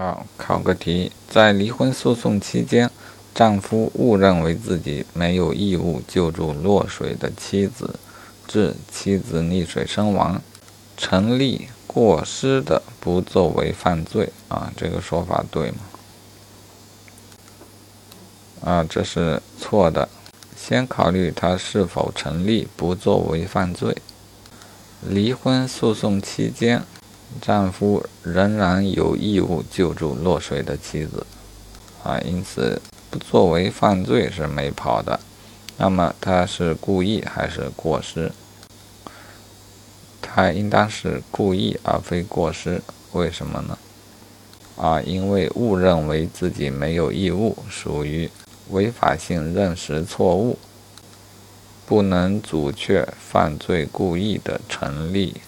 好，考个题，在离婚诉讼期间，丈夫误认为自己没有义务救助落水的妻子，致妻子溺水身亡，成立过失的不作为犯罪啊？这个说法对吗？啊，这是错的。先考虑他是否成立不作为犯罪。离婚诉讼期间。丈夫仍然有义务救助落水的妻子，啊，因此不作为犯罪是没跑的。那么他是故意还是过失？他应当是故意而非过失。为什么呢？啊，因为误认为自己没有义务，属于违法性认识错误，不能阻却犯罪故意的成立。